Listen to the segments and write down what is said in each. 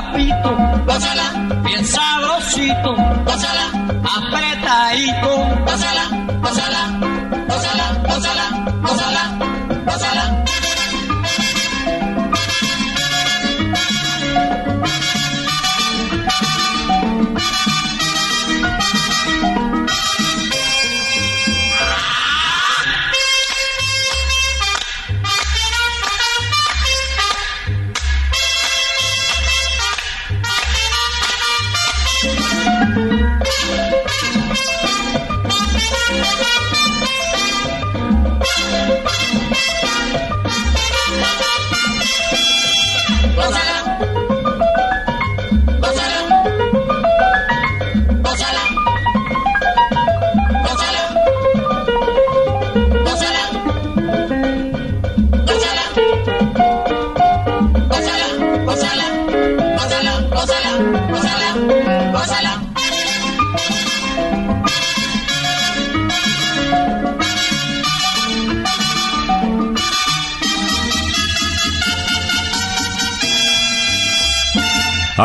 papito, gózala, bien sabrosito, gózala, apretadito, gózala, gózala, gózala,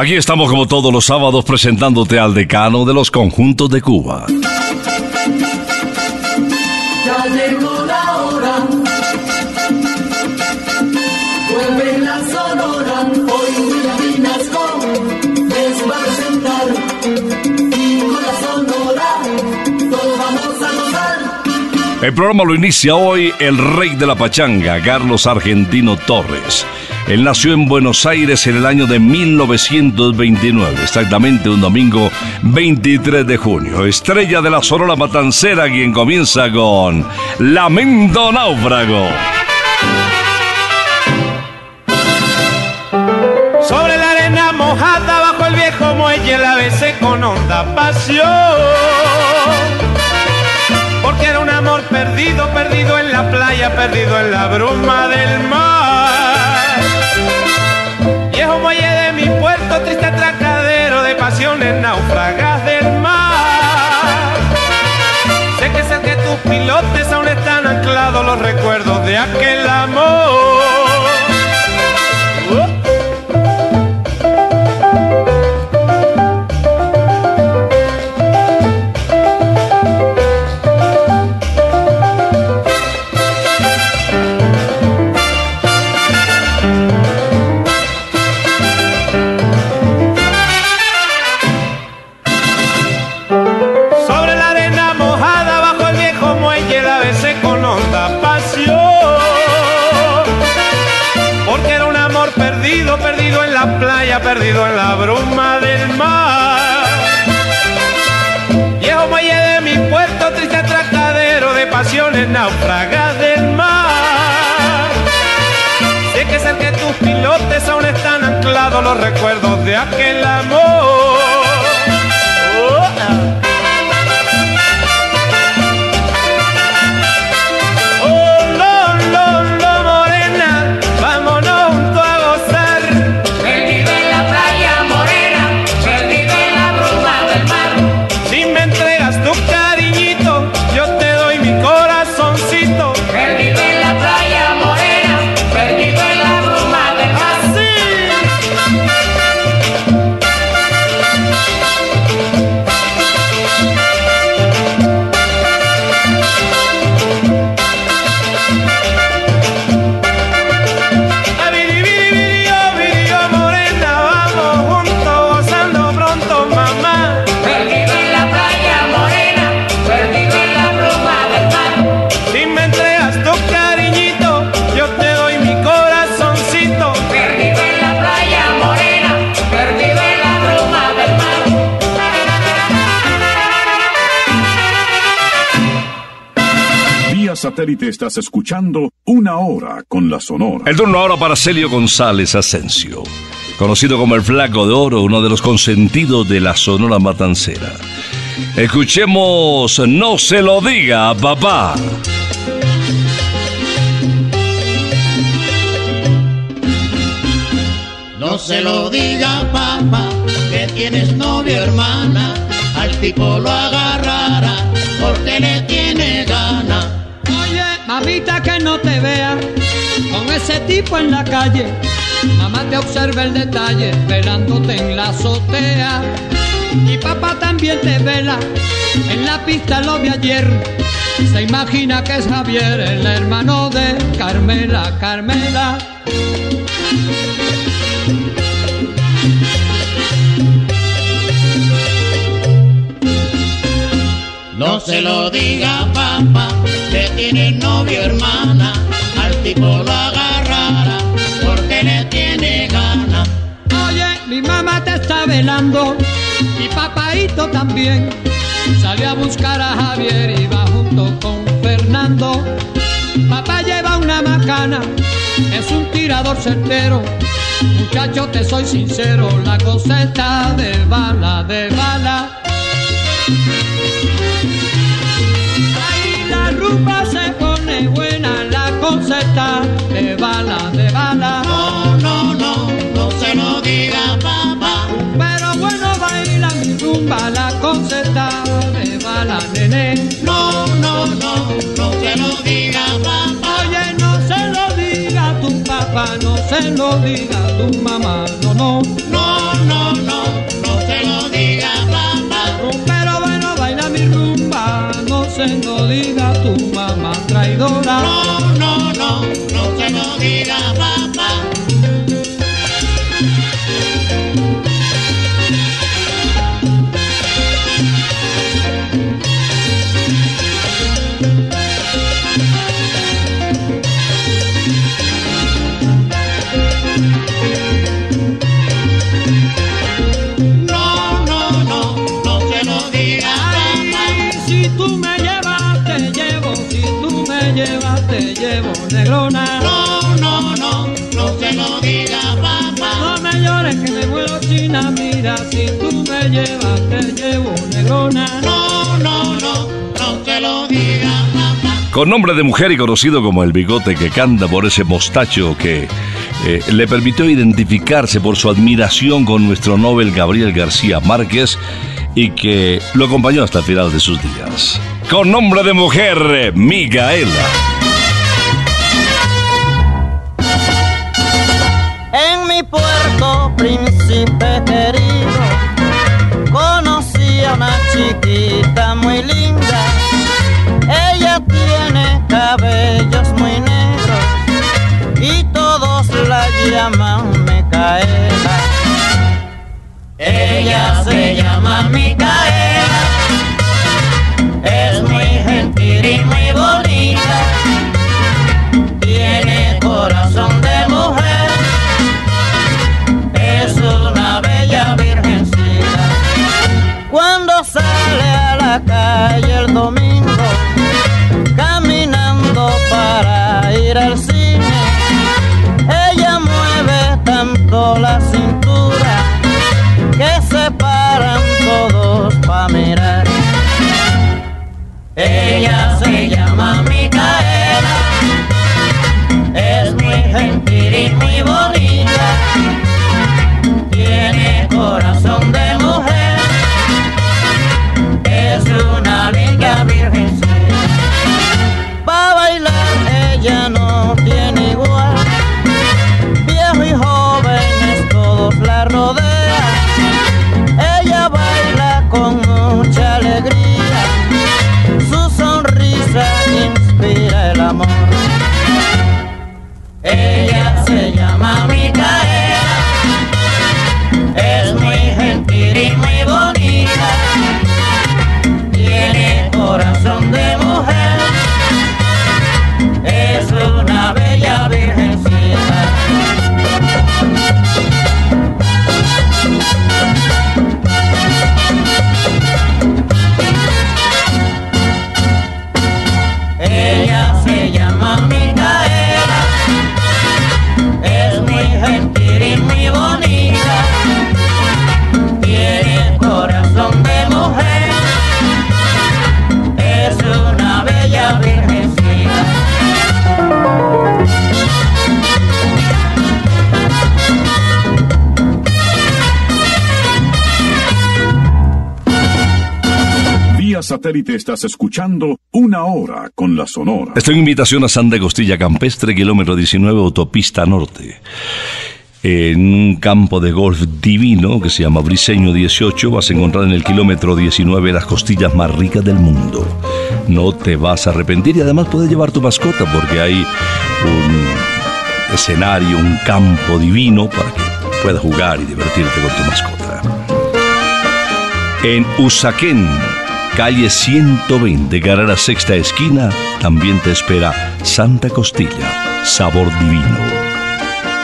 Aquí estamos como todos los sábados presentándote al decano de los conjuntos de Cuba. Ya llegó la hora. Vuelve la sonora. Hoy William Vinasco les va a presentar. Y con la sonora todos vamos a gozar. El programa lo inicia hoy el rey de la pachanga, Carlos Argentino Torres. Él nació en Buenos Aires en el año de 1929, exactamente un domingo 23 de junio. Estrella de la Sonora Matancera, quien comienza con Lamento Náufrago. Sobre la arena mojada bajo el viejo muelle la besé con honda pasión. Porque era un amor perdido, perdido en la playa, perdido en la bruma del mar. Pasiones náufragas del mar. Sé que sé que tus pilotes aún están anclados los recuerdos de aquel amor. Náufragas del mar. Sé que ser que tus pilotes aún están anclados los recuerdos de aquel amor. Satélite estás escuchando Una Hora con la Sonora. El turno ahora para Celio González Asensio, conocido como el Flaco de Oro, uno de los consentidos de la Sonora Matancera. Escuchemos No se lo diga, papá. No se lo diga, papá, que tienes novia hermana, al tipo lo agarrará porque le tiene Mamita que no te vea con ese tipo en la calle. Mamá te observa el detalle velándote en la azotea. Y papá también te vela en la pista lo vi ayer. Se imagina que es Javier, el hermano de Carmela, Carmela. No se lo diga papá, tiene novio hermana, al tipo lo agarrará, porque le tiene gana. Oye, mi mamá te está velando, y papaito también. Salió a buscar a Javier y va junto con Fernando. Papá lleva una macana, es un tirador certero. Muchacho, te soy sincero, la cosa de bala, de bala. rumba se pone está de bala, de bala. No, no, no, no se lo diga papá. Pero bueno baila mi rumba, la cosa está de bala, nene. No, no, no, no se lo diga papá. Oye, no se lo diga tu papá, no se lo diga tu mamá, no, no. No, no, no, no se lo diga papá. Pero bueno baila mi rumba, no se lo diga tu Con nombre de mujer y conocido como el bigote que canta por ese mostacho que eh, le permitió identificarse por su admiración con nuestro Nobel Gabriel García Márquez y que lo acompañó hasta el final de sus días. Con nombre de mujer, Micaela. En mi puerto, príncipe querido, conocí a una chiquita muy linda. Ella se llama Micaela, satélite estás escuchando Una Hora con la Sonora. Esta invitación a Santa Costilla Campestre, kilómetro 19, autopista norte. En un campo de golf divino que se llama Briseño 18 vas a encontrar en el kilómetro 19 las costillas más ricas del mundo. No te vas a arrepentir y además puedes llevar tu mascota porque hay un escenario, un campo divino para que puedas jugar y divertirte con tu mascota. En Usaquén, calle 120, cara a la sexta esquina, también te espera Santa Costilla, sabor divino.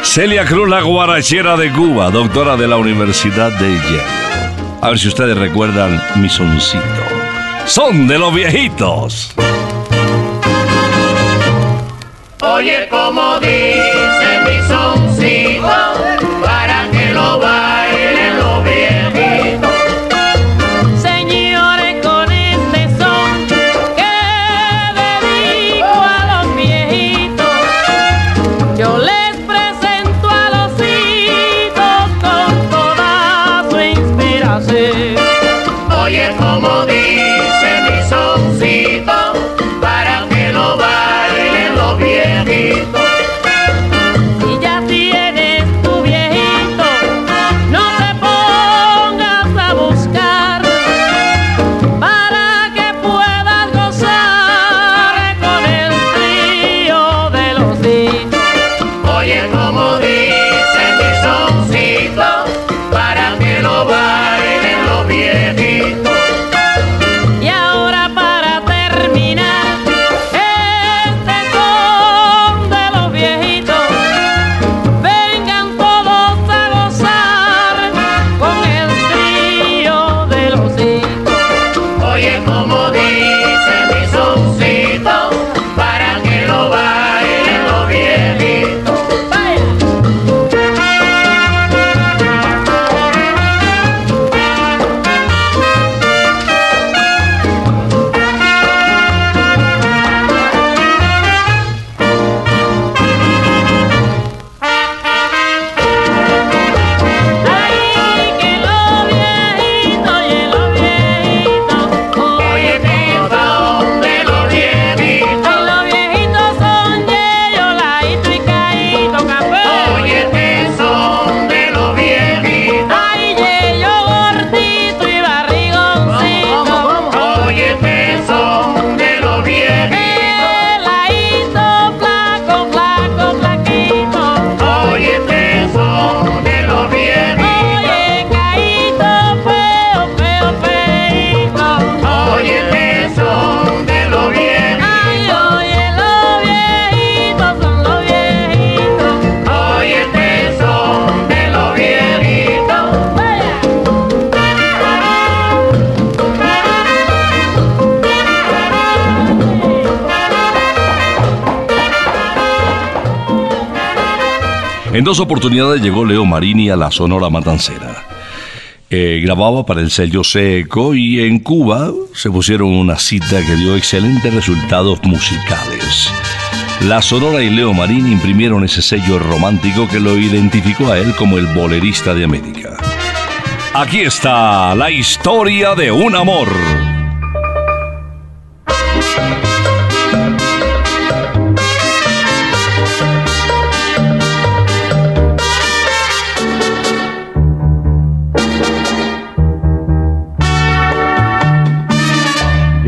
Celia Cruz, la guarachera de Cuba, doctora de la Universidad de Yale. A ver si ustedes recuerdan mi soncito. Son de los viejitos. Oye, como dice En dos oportunidades llegó Leo Marini a la Sonora Matancera. Eh, grababa para el sello Seco y en Cuba se pusieron una cita que dio excelentes resultados musicales. La Sonora y Leo Marini imprimieron ese sello romántico que lo identificó a él como el bolerista de América. Aquí está la historia de un amor.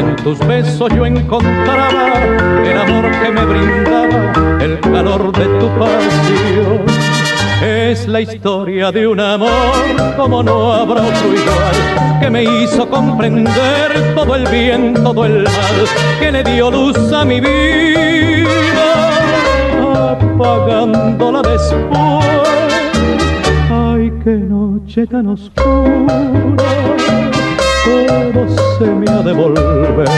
En tus besos yo encontraba el amor que me brindaba, el calor de tu pasión. Es la historia de un amor como no habrá otro igual, que me hizo comprender todo el bien, todo el mal, que le dio luz a mi vida, apagándola después. Ay, qué noche tan oscura, todo se me ha de volver.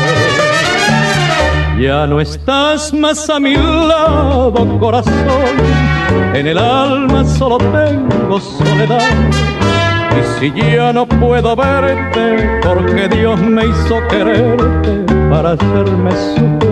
Ya no estás más a mi lado, corazón. En el alma solo tengo soledad. Y si ya no puedo verte, porque Dios me hizo quererte para hacerme sufrir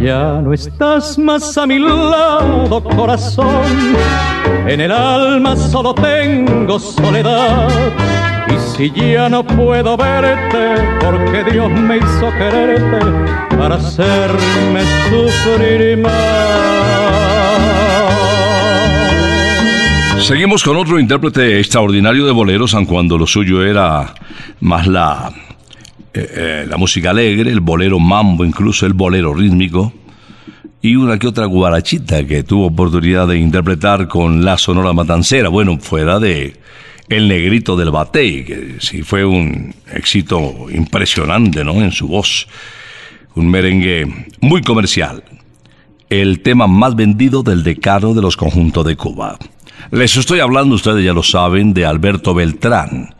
Ya no estás más a mi lado, corazón. En el alma solo tengo soledad. Y si ya no puedo verte, porque Dios me hizo quererte para hacerme sufrir más. Seguimos con otro intérprete extraordinario de boleros, aun cuando lo suyo era más la, eh, eh, la música alegre, el bolero mambo, incluso el bolero rítmico, y una que otra guarachita que tuvo oportunidad de interpretar con la Sonora Matancera, bueno, fuera de El Negrito del Batey, que sí fue un éxito impresionante, ¿no? En su voz, un merengue muy comercial, el tema más vendido del decano de los conjuntos de Cuba. Les estoy hablando, ustedes ya lo saben, de Alberto Beltrán,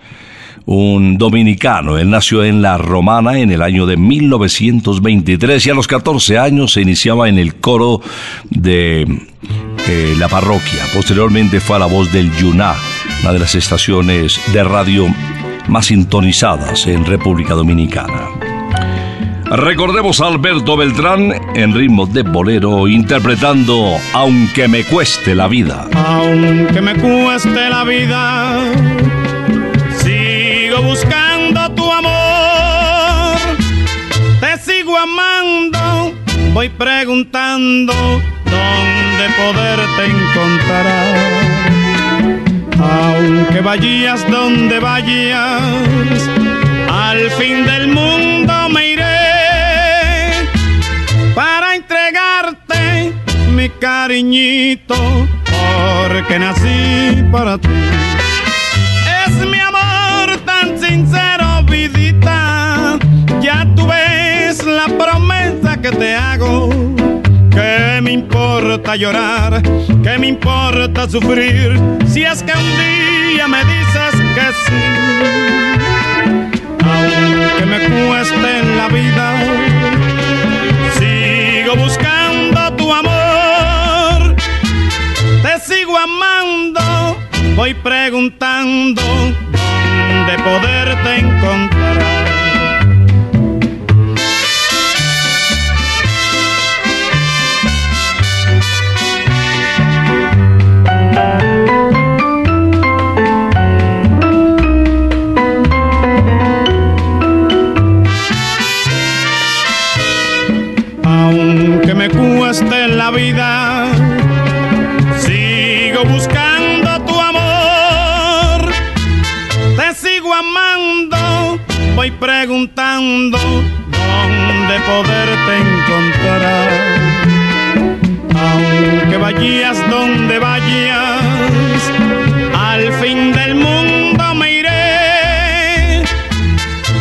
un dominicano. Él nació en La Romana en el año de 1923 y a los 14 años se iniciaba en el coro de eh, la parroquia. Posteriormente fue a la voz del Yuná, una de las estaciones de radio más sintonizadas en República Dominicana. Recordemos a Alberto Beltrán en ritmo de bolero interpretando Aunque me cueste la vida. Aunque me cueste la vida, sigo buscando tu amor. Te sigo amando, voy preguntando dónde poderte encontrar. Aunque vayas donde vayas, al fin del mundo me iré para entregarte mi cariñito, porque nací para ti. Sincero, vidita. Ya tú ves la promesa que te hago. Que me importa llorar, que me importa sufrir, si es que un día me dices que sí. Aunque me cueste en la vida, sigo buscando tu amor. Te sigo amando, voy preguntando dónde poderte encontrar. Preguntando dónde poderte encontrar. Aunque vayas donde vayas, al fin del mundo me iré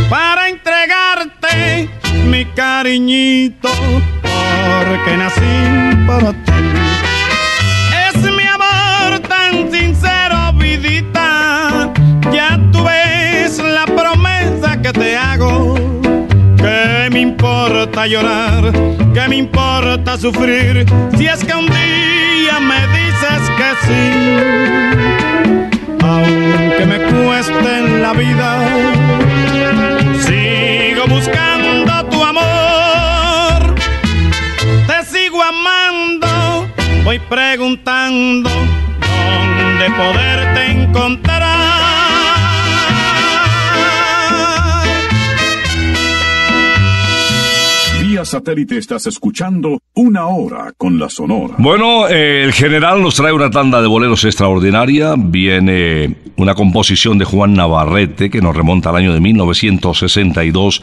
para entregarte mi cariñito, porque nací para ti. Importa llorar? ¿Qué me importa sufrir? Si es que un día me dices que sí. Aunque me cueste en la vida, sigo buscando tu amor. Te sigo amando, voy preguntando dónde poderte encontrar. Satélite estás escuchando Una Hora con la Sonora. Bueno, eh, el general nos trae una tanda de boleros extraordinaria. Viene una composición de Juan Navarrete que nos remonta al año de 1962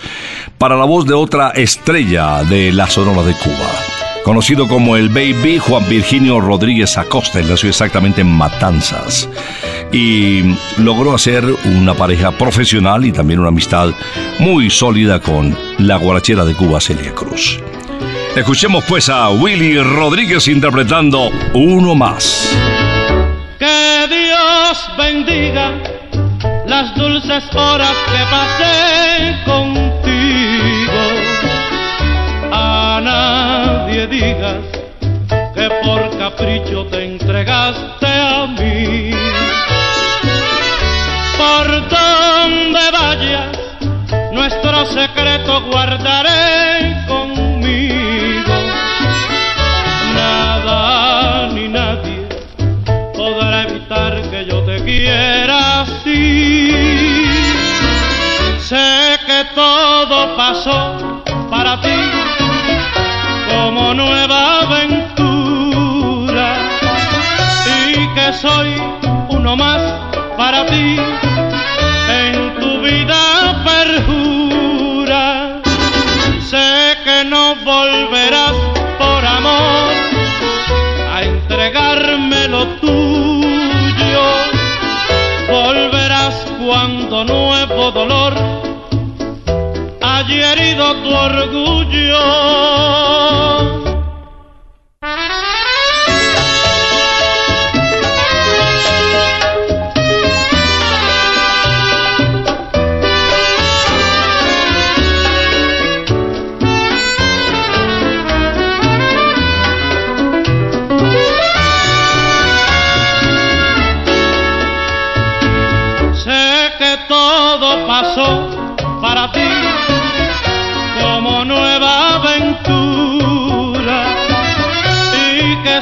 para la voz de otra estrella de la Sonora de Cuba. Conocido como el Baby Juan Virginio Rodríguez Acosta, él nació exactamente en Matanzas y logró hacer una pareja profesional y también una amistad muy sólida con la guarachera de Cuba, Celia Cruz. Escuchemos pues a Willy Rodríguez interpretando Uno Más. Que Dios bendiga las dulces horas que pasé contigo. A nadie digas que por capricho te entregaste a mí. Nuestro secreto guardaré conmigo. Nada ni nadie podrá evitar que yo te quiera así. Sé que todo pasó para ti como nueva aventura y que soy uno más para ti en tu vida perjura. No volverás por amor a entregarme lo tuyo. Volverás cuando nuevo dolor haya herido tu orgullo.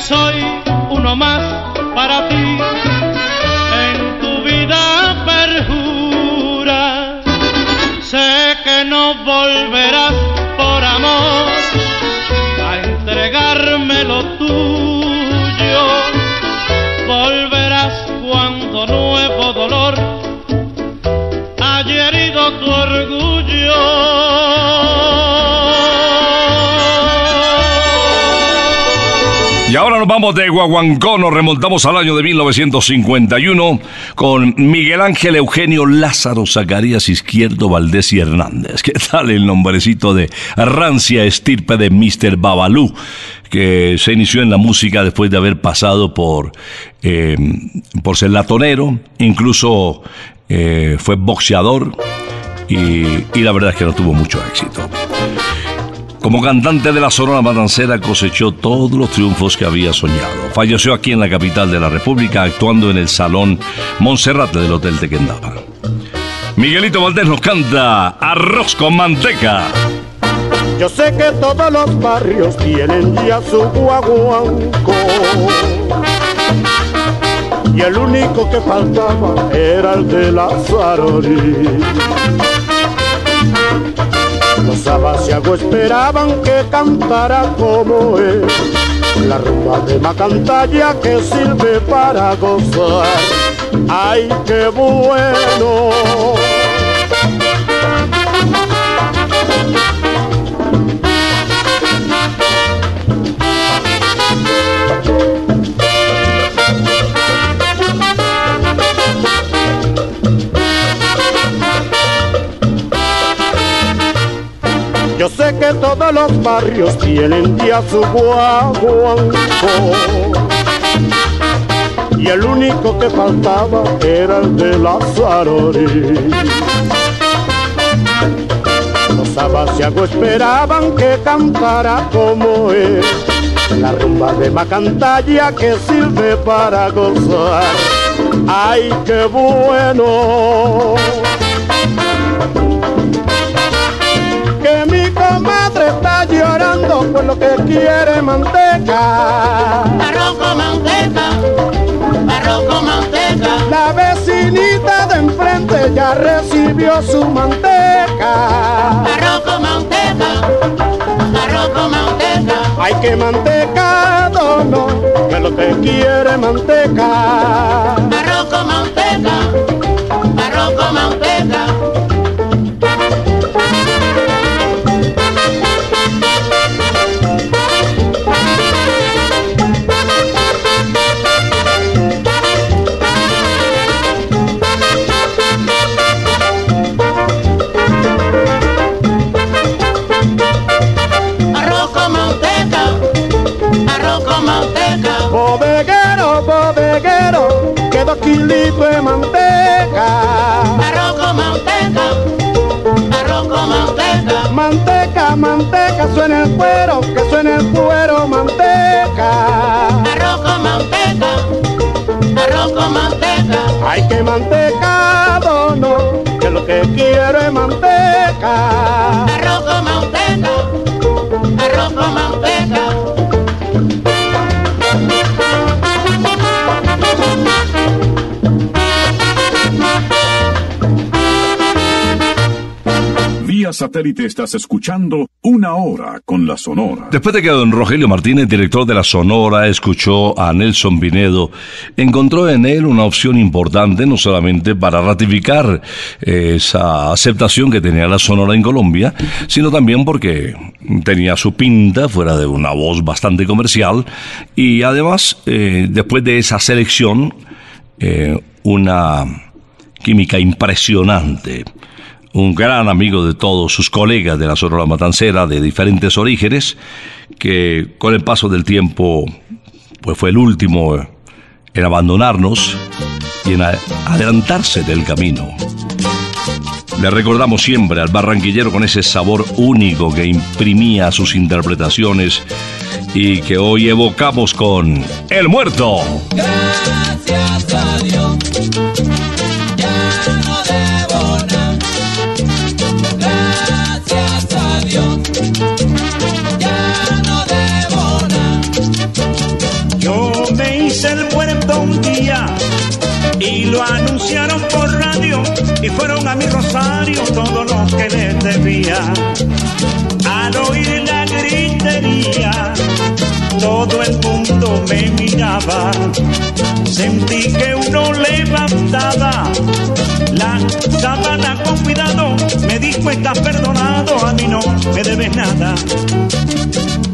Soy uno más para ti en tu vida perjura. Sé que no volverás por amor a entregarme lo tuyo. Volverás cuando nuevo dolor haya herido tu orgullo. Nos vamos de Guaguancó, nos remontamos al año de 1951 con Miguel Ángel Eugenio Lázaro Zacarías Izquierdo Valdés y Hernández. ¿Qué tal el nombrecito de rancia estirpe de Mr. Babalú? que se inició en la música después de haber pasado por, eh, por ser latonero, incluso eh, fue boxeador y la verdad es que no tuvo mucho éxito. Como cantante de la Sonora Matancera cosechó todos los triunfos que había soñado. Falleció aquí en la capital de la República actuando en el Salón Monserrate del Hotel Tequendama. Miguelito Valdés nos canta Arroz con manteca. Yo sé que todos los barrios tienen ya su guaguanco. Y el único que faltaba era el de la Sarori. Los abasiagos esperaban que cantara como él, La rumba de Macantalla que sirve para gozar. ¡Ay, qué bueno! Que todos los barrios tienen ya su guaguanco y el único que faltaba era el de la Zarori. Los abasiagos esperaban que cantara como él, la rumba de Macantalla que sirve para gozar. ¡Ay, qué bueno! Llorando por lo que quiere manteca. Arroz con manteca, arroz con manteca. La vecinita de enfrente ya recibió su manteca. Arroz con manteca, arroz con manteca. Hay que mantecado, no, que lo que quiere manteca. Arroz con manteca, arroz con manteca. Con manteca. Bodeguero, bodeguero, que dos kilitos de manteca. Arroz con manteca, arroz con manteca. Manteca, manteca, suena el cuero, satélite estás escuchando una hora con la Sonora. Después de que don Rogelio Martínez, director de la Sonora, escuchó a Nelson Vinedo, encontró en él una opción importante no solamente para ratificar eh, esa aceptación que tenía la Sonora en Colombia, sino también porque tenía su pinta fuera de una voz bastante comercial y además, eh, después de esa selección, eh, una química impresionante un gran amigo de todos sus colegas de la Sonora Matancera de diferentes orígenes, que con el paso del tiempo pues fue el último en abandonarnos y en adelantarse del camino. Le recordamos siempre al barranquillero con ese sabor único que imprimía sus interpretaciones y que hoy evocamos con El Muerto. Gracias a Dios, y fueron a mi rosario todos los que les debía. Al oír la gritería, todo el mundo me miraba. Sentí que uno levantaba la sábana con cuidado. Me dijo, estás perdonado, a mí no me debes nada.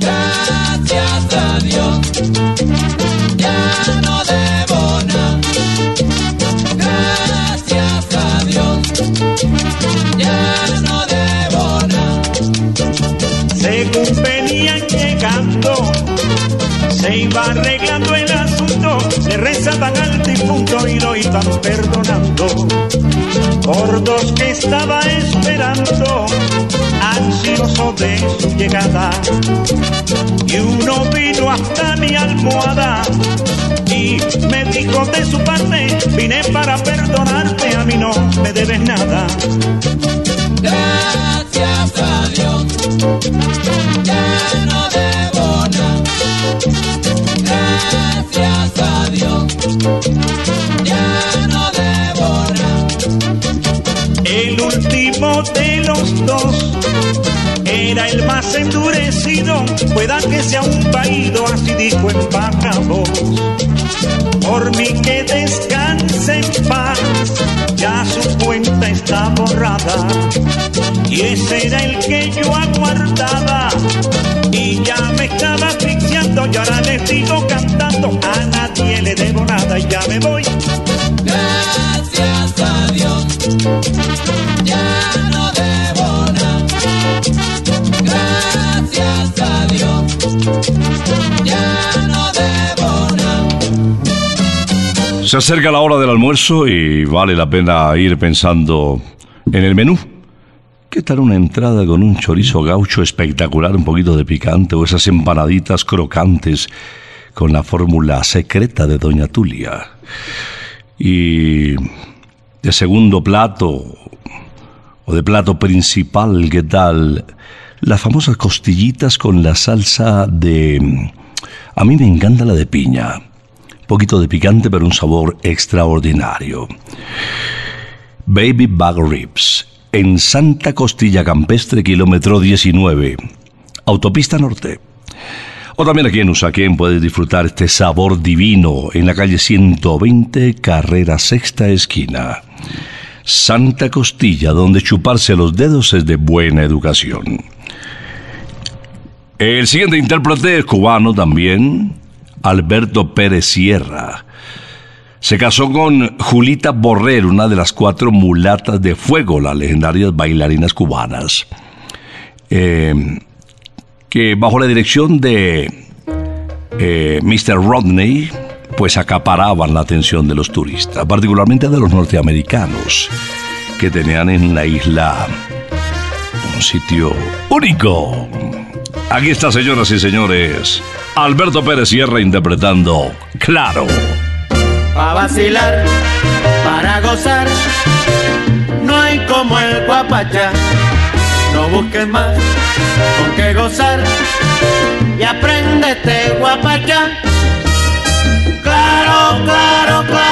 Gracias a Dios, ya no debo iba arreglando el asunto, le rezaban al difunto y lo iban perdonando. Por dos que estaba esperando, ansioso de su llegada. Y uno vino hasta mi almohada y me dijo de su parte, vine para perdonarte, a mí no me debes nada. Gracias a Dios, dos era el más endurecido, pueda que sea un paído, así dijo en baja voz. Por mí que descanse en paz, ya su cuenta está borrada. Y ese era el que yo aguardaba. Y ya me estaba asfixiando, y ahora le sigo cantando. A nadie le debo nada y ya me voy. Gracias a Dios, ya no debo. Gracias a Dios, ya no debo nada. Se acerca la hora del almuerzo y vale la pena ir pensando en el menú. ¿Qué tal una entrada con un chorizo gaucho espectacular, un poquito de picante o esas empanaditas crocantes con la fórmula secreta de Doña Tulia? Y de segundo plato o de plato principal, ¿qué tal? Las famosas costillitas con la salsa de... A mí me encanta la de piña. Poquito de picante, pero un sabor extraordinario. Baby Back Ribs, en Santa Costilla Campestre, kilómetro 19, Autopista Norte. O también aquí en Usaquén puedes disfrutar este sabor divino en la calle 120, carrera sexta esquina. Santa Costilla, donde chuparse los dedos es de buena educación. El siguiente intérprete es cubano también, Alberto Pérez Sierra. Se casó con Julita Borrer, una de las cuatro mulatas de fuego, las legendarias bailarinas cubanas, eh, que bajo la dirección de eh, Mr. Rodney, pues acaparaban la atención de los turistas, particularmente de los norteamericanos, que tenían en la isla un sitio único. Aquí está, señoras y señores, Alberto Pérez Sierra interpretando Claro. Pa' vacilar, para gozar, no hay como el guapachá. No busques más con qué gozar y aprendete guapachá. Claro, claro,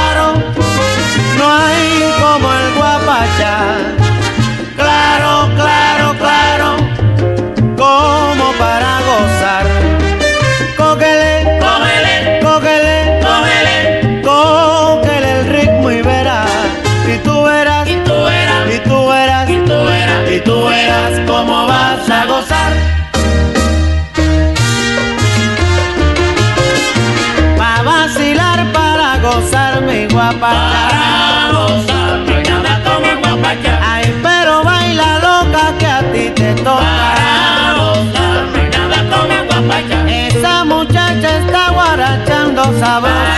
sabor.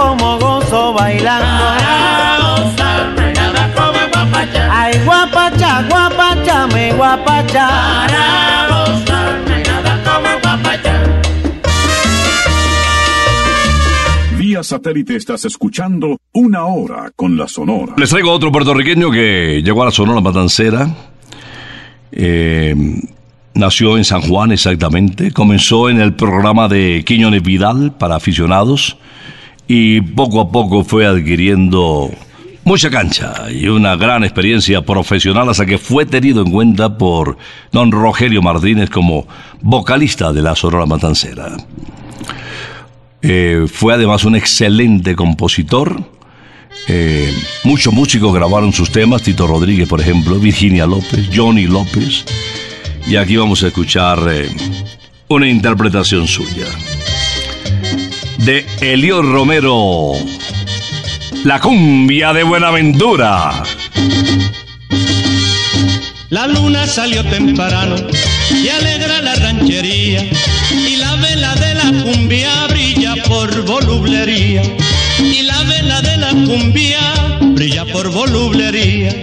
Como gozo bailando. Para gozar, no hay nada como el guapachá. Ay, guapacha, guapacha, mi guapacha. Para gozar, no hay nada como el guapachá. Vía satélite estás escuchando Una Hora con la Sonora. Les traigo otro puertorriqueño que llegó a la Sonora Matancera. Eh, nació en San Juan exactamente. Comenzó en el programa de Quiñones Vidal para aficionados y poco a poco fue adquiriendo mucha cancha y una gran experiencia profesional hasta que fue tenido en cuenta por don Rogelio Martínez como vocalista de la Sonora Matancera. Eh, fue además un excelente compositor. Eh, muchos músicos grabaron sus temas, Tito Rodríguez, por ejemplo, Virginia López, Johnny López. Y aquí vamos a escuchar eh, una interpretación suya. De Elio Romero, La cumbia de Buenaventura. La luna salió temprano y alegra la ranchería y la vela de la cumbia brilla por volublería y la vela de la cumbia brilla por volublería.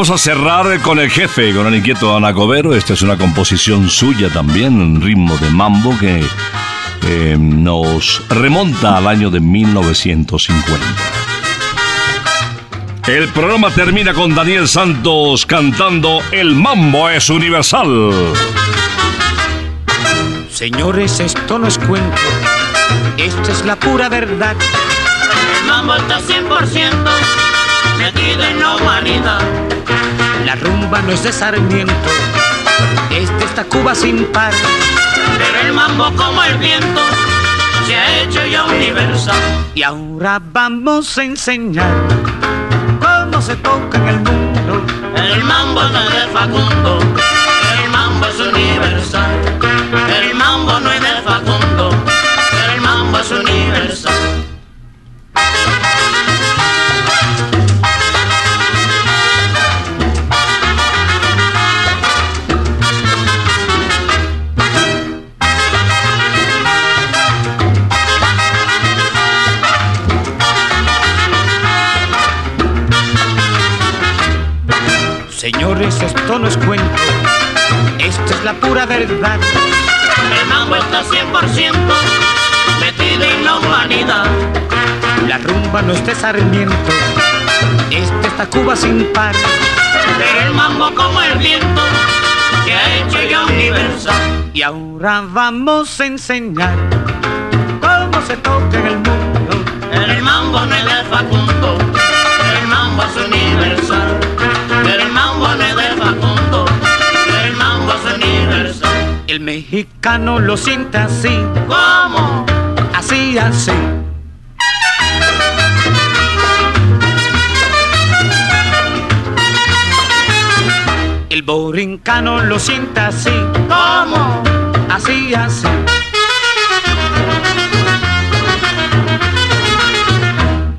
Vamos a cerrar con el jefe, con el inquieto Anacobero. Esta es una composición suya también, un ritmo de mambo que eh, nos remonta al año de 1950. El programa termina con Daniel Santos cantando El mambo es universal. Señores, esto no es cuento, esta es la pura verdad. El mambo está 100% la humanidad. La rumba no es de Sarmiento, es de esta Cuba sin par. Pero el mambo como el viento se ha hecho ya universal. Y ahora vamos a enseñar cómo se toca en el mundo. El mambo no de Facundo, el mambo es universal. La pura verdad. El mambo está 100% metido en la humanidad. La rumba no es de Sarmiento, esta Cuba sin par. Pero el mambo como el viento se ha hecho ya universal. Y ahora vamos a enseñar cómo se toca en el mundo. El mambo no es de Facundo, El mexicano lo siente así, ¿Cómo? así, así. El borincano lo siente así, ¿Cómo? así, así.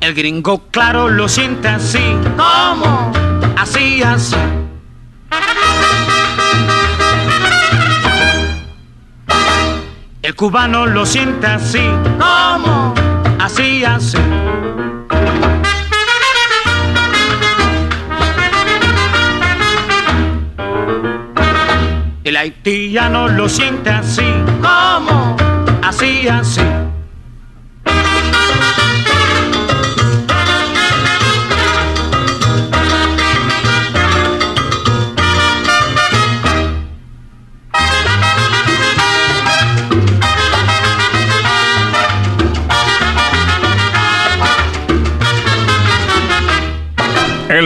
El gringo claro lo siente así, ¿Cómo? así, así. El cubano lo siente así. ¿Cómo? Así, así. El haitiano lo siente así. ¿Cómo? Así, así.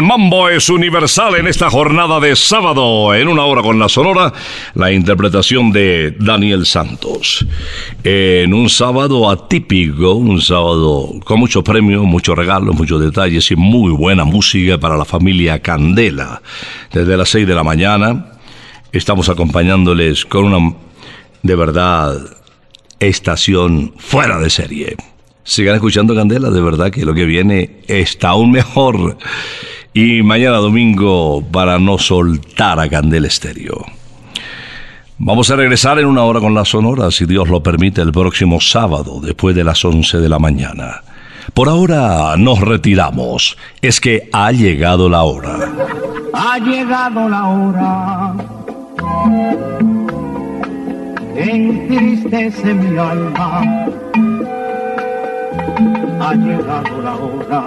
Mambo es universal en esta jornada de sábado, en una hora con la sonora, la interpretación de Daniel Santos. En un sábado atípico, un sábado con muchos premios, muchos regalos, muchos detalles y muy buena música para la familia Candela. Desde las 6 de la mañana estamos acompañándoles con una, de verdad, estación fuera de serie. Sigan escuchando Candela, de verdad que lo que viene está aún mejor. Y mañana domingo para no soltar a Candela Estéreo. Vamos a regresar en una hora con la Sonora, si Dios lo permite, el próximo sábado, después de las 11 de la mañana. Por ahora nos retiramos. Es que ha llegado la hora. Ha llegado la hora entristece mi alma. Ha llegado la hora